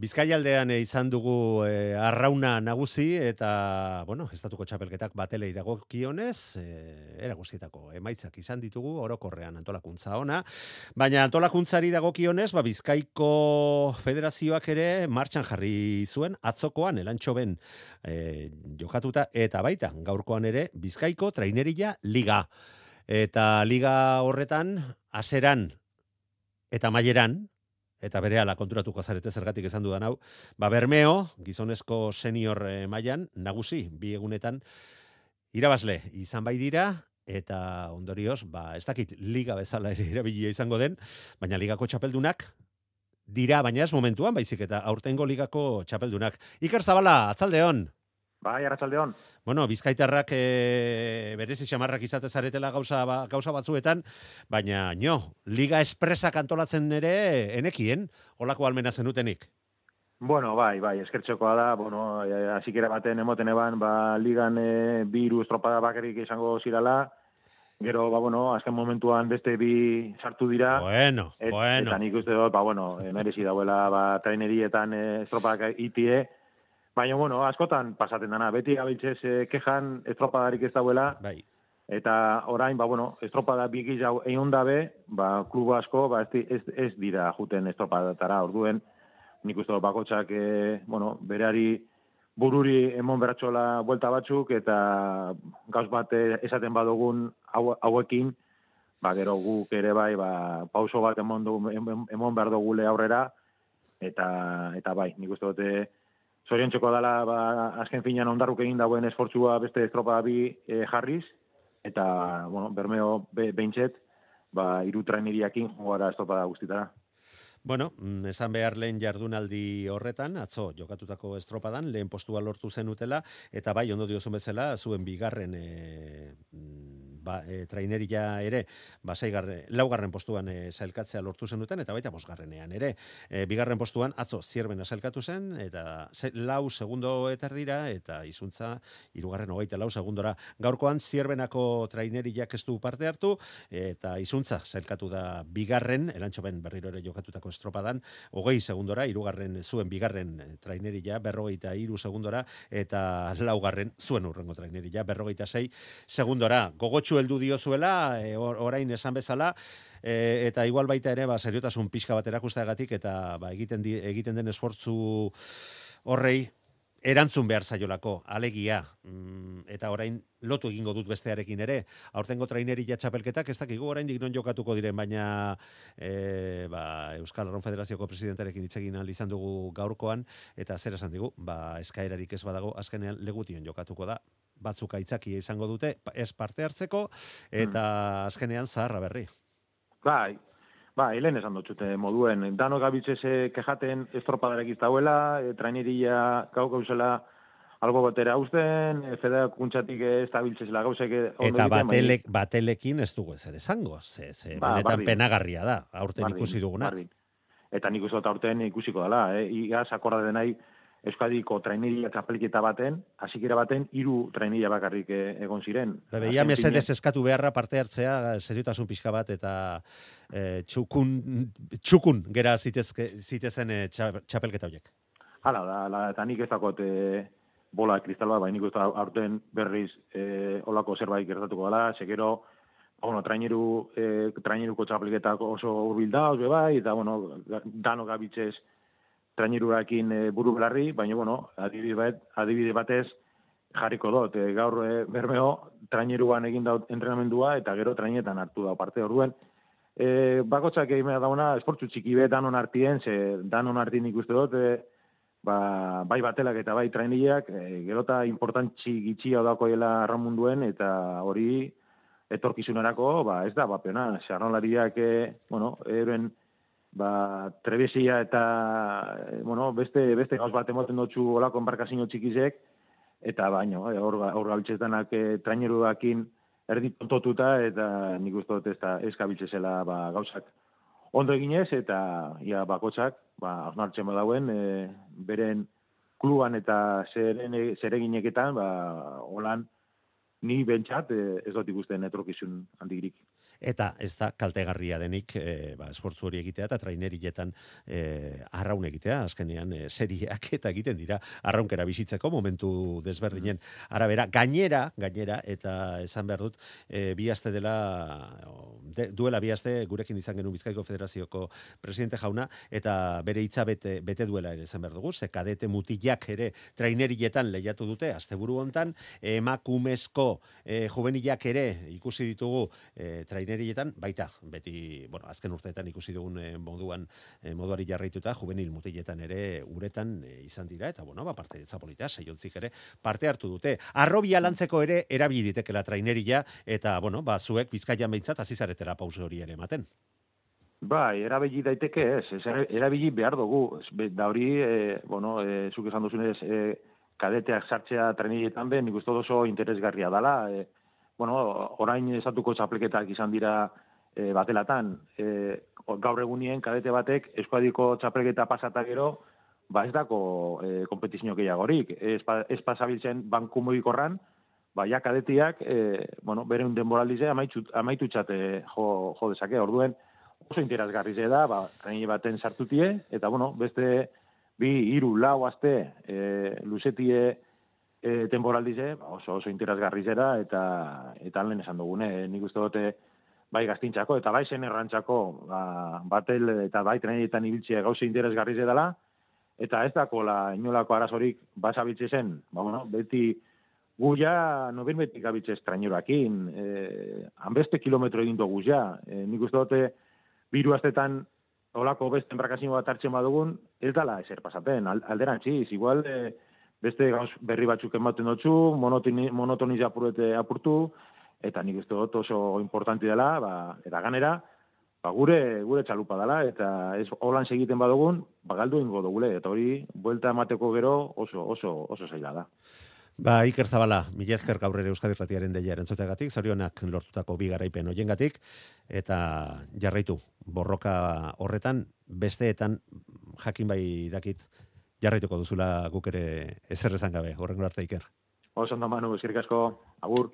Bizkaialdean izan dugu e, arrauna nagusi eta, bueno, estatuko txapelketak batelei dago kionez, e, era guztietako emaitzak izan ditugu, orokorrean antolakuntza ona, baina antolakuntzari dago kionez, ba, Bizkaiko federazioak ere martxan jarri zuen, atzokoan, elantxo ben e, jokatuta, eta baita, gaurkoan ere, Bizkaiko trainerilla liga. Eta liga horretan, aseran eta maileran, eta bere ala konturatuko zarete zergatik esan dudan hau, ba Bermeo, gizonezko senior eh, mailan nagusi bi egunetan irabazle izan bai dira eta ondorioz, ba ez dakit liga bezala ere erabilia izango den, baina ligako txapeldunak dira, baina ez momentuan baizik eta aurtengo ligako txapeldunak. Iker Zabala, atzaldeon. Bai, arratsaldeon. Bueno, Bizkaitarrak e, berezi xamarrak izate zaretela gauza ba, gauza batzuetan, baina no, Liga Espresa kantolatzen ere enekien, holako almena zenutenik. Bueno, bai, bai, eskertxokoa da, bueno, hasikera baten emoten eban, ba, ligan e, biru estropada bakerik izango zirala, gero, ba, bueno, azken momentuan beste bi sartu dira. Bueno, bueno. Eta nik uste dut, ba, bueno, merezi dauela, ba, trainerietan e, estropadak itie, Baina, bueno, askotan pasaten dana. Beti gabiltzez eh, kejan estropadarik ez dauela. Bai. Eta orain, ba, bueno, estropada bigiz hau egon dabe, ba, klubo asko, ba, ez, ez, ez dira juten estropadatara. Orduen, nik uste dut bakotxak, eh, bueno, berari bururi emon beratxola buelta batzuk, eta gauz bat eh, esaten badugun hauekin, ba, gero guk ere bai, ba, pauso bat emon, du, emon behar dugule aurrera, eta, eta bai, nik uste dute, Zorion txoko dala, ba, azken finean ondarruk egin dagoen esfortzua beste estropa bi e, jarriz, eta, bueno, bermeo be, beintxet, ba, iru traineriakin jongoara estropa guztitara. Bueno, mm, esan behar lehen jardunaldi horretan, atzo jokatutako estropadan, lehen postua lortu zenutela, eta bai, ondo diozun bezala, zuen bigarren e, ba, e, traineria ere, ba, seigarre, laugarren postuan e, zailkatzea lortu zen duten, eta baita bosgarrenean ere. E, bigarren postuan, atzo, zierben zailkatu zen, eta ze, lau segundo eterdira, eta izuntza, irugarren hogeita lau segundora. Gaurkoan, zierbenako traineriak ez du parte hartu, eta izuntza zailkatu da bigarren, elantxo ben berriro ere jokatutako estropadan, hogei segundora, irugarren zuen bigarren traineria, berrogeita iru segundora, eta laugarren zuen urrengo traineria, berrogeita sei segundora. Gogotxo gutxu heldu diozuela, e, orain esan bezala, e, eta igual baita ere, ba, seriotasun pixka bat erakusteagatik, eta ba, egiten, di, egiten den esfortzu horrei, erantzun behar zaiolako, alegia, mm, eta orain lotu egingo dut bestearekin ere, aurtengo traineri jatxapelketak, ez dakigu orain non jokatuko diren, baina e, ba, Euskal Arron Federazioko presidentarekin itzegin izan dugu gaurkoan, eta zer esan digu, ba, eskaerarik ez badago, azkenean legution jokatuko da, batzuk aitzaki izango dute ez parte hartzeko eta hmm. azkenean zaharra berri. Bai. Ba, helen esan dut moduen. Dano gabitzese kejaten estropadarek iztauela, e, traineria gau gauzela algo batera usten, e, fedea kuntzatik ez tabiltzesela gauzek Eta batelek, batelekin ez dugu ezer esango, ze, ze ba, benetan penagarria da, aurten ikusi duguna. Eta nik uste aurten ikusiko dela, eh? igaz akorda denai, Euskadiko traineria txapelketa baten, hasikera baten, hiru traineria bakarrik eh, egon ziren. Bebe, ia mesedez eskatu beharra parte hartzea, seriotasun pixka bat, eta e, txukun, txukun gera zitezke, zitezen e, txapelketa horiek. Hala, da, la, eta nik ez dakot e, bola kristal bat, baina nik aurten berriz e, olako zerbait gertatuko dela, sekero, bueno, traineru, e, traineruko txapelketak oso urbil da, bai, eta, bueno, dano gabitzez, trainirurakin e, buru belarri, baina, bueno, adibide, bat, adibide batez jarriko dut. E, gaur e, bermeo, trainiruan egin da entrenamendua eta gero trainetan hartu da parte orduen. E, bakotxak egin dauna, esportzu txiki be danon artien, ze danon artien ikuste dut, e, ba, bai batelak eta bai trainiak, e, gero eta importantzi gitxia dakoela arramunduen, eta hori etorkizunerako, ba, ez da, bapena, xarnolariak, e, bueno, eren, ba, trebesia eta, eh, bueno, beste, beste gauz bat emoten dutxu olako embarkazio txikizek, eta baino, eh, hor, hor gabiltzetan eh, traineruakin erdi tontotuta, eta nik uste dut ez da eskabiltzezela ba, gauzak ondo eginez, eta ia bakotsak, ba, osnartzen badauen, e, beren kluban eta zeren, zeregineketan, ba, holan, ni bentsat ez dut ikusten etrokizun handigirik. Eta ez da kaltegarria denik e, ba, esportzu hori egitea eta trainerietan e, arraun egitea, azkenean e, seriak eta egiten dira arraunkera bizitzeko momentu desberdinen arabera, gainera, gainera, eta esan behar dut, e, bi aste dela, duela bi aste gurekin izan genuen Bizkaiko Federazioko presidente jauna, eta bere hitza bete, bete duela ere esan behar dugu, ze kadete mutilak ere trainerietan lehiatu dute, asteburu hontan. Emakumezko e, juvenilak ere ikusi ditugu e, trainerietan, baita, beti, bueno, azken urteetan ikusi dugun e, moduan, e, moduari jarraituta, juvenil mutiletan ere uretan e, izan dira, eta bueno, ba, parte ditza polita, seiontzik ere, parte hartu dute. Arrobia lantzeko ere, erabiditekela traineria, eta, bueno, ba, zuek bizkaian behintzat, azizaretera pause hori ere ematen. Bai, erabili daiteke ez, ez erabili behar dugu, da hori, e, bueno, e, zuk esan duzunez, e, kadeteak sartzea trenietan be, nik uste oso interesgarria dela, e, bueno, orain esatuko txapleketak izan dira e, batelatan, e, gaur egunien kadete batek eskuadiko txapleketa pasata gero, ba ez dako e, kompetizio gehiagorik, ez, pa, ez pasabiltzen banku mugikorran, ba ja kadetiak, e, bueno, bere un denboraldize amaitu, amaitu txate jo, jo dezake, orduen, oso interesgarri da, ba, baten sartutie, eta bueno, beste bi, iru, lau, azte, e, luzetie e, temporaldize, ba, oso, oso interesgarri zera, eta, eta lehen esan dugune, nik uste dute, bai gaztintzako, eta bai zen errantzako, ba, batel eta bai trenetan ibiltzea gauze interesgarri dela, eta ez dako la inolako arazorik basabiltze zen, ba, bueno, beti gu ja, no betik gabitze estrainorakin, eh, hanbeste kilometro egin dugu ja, eh, nik uste dute, biru astetan olako beste embrakazio bat hartzen badugun, ez dala eser pasaten, alderantziz, igual e, beste gauz berri batzuk ematen dutzu, monotoniz apurete apurtu, eta nik uste dut oso importanti dela, ba, eta ganera, ba, gure gure txalupa dela, eta ez holan segiten badugun, ba, galdu ingo dugule, eta hori, buelta emateko gero oso, oso, oso zaila da. Ba, Iker Zabala, mila esker gaur ere Euskadi Ratiaren deia erentzutegatik, zorionak lortutako bi garaipen oiengatik, eta jarraitu, borroka horretan, besteetan, jakin bai dakit, jarraituko duzula guk ere ezer gabe, horrengo arte Iker. Oso ondo manu, asko, agur.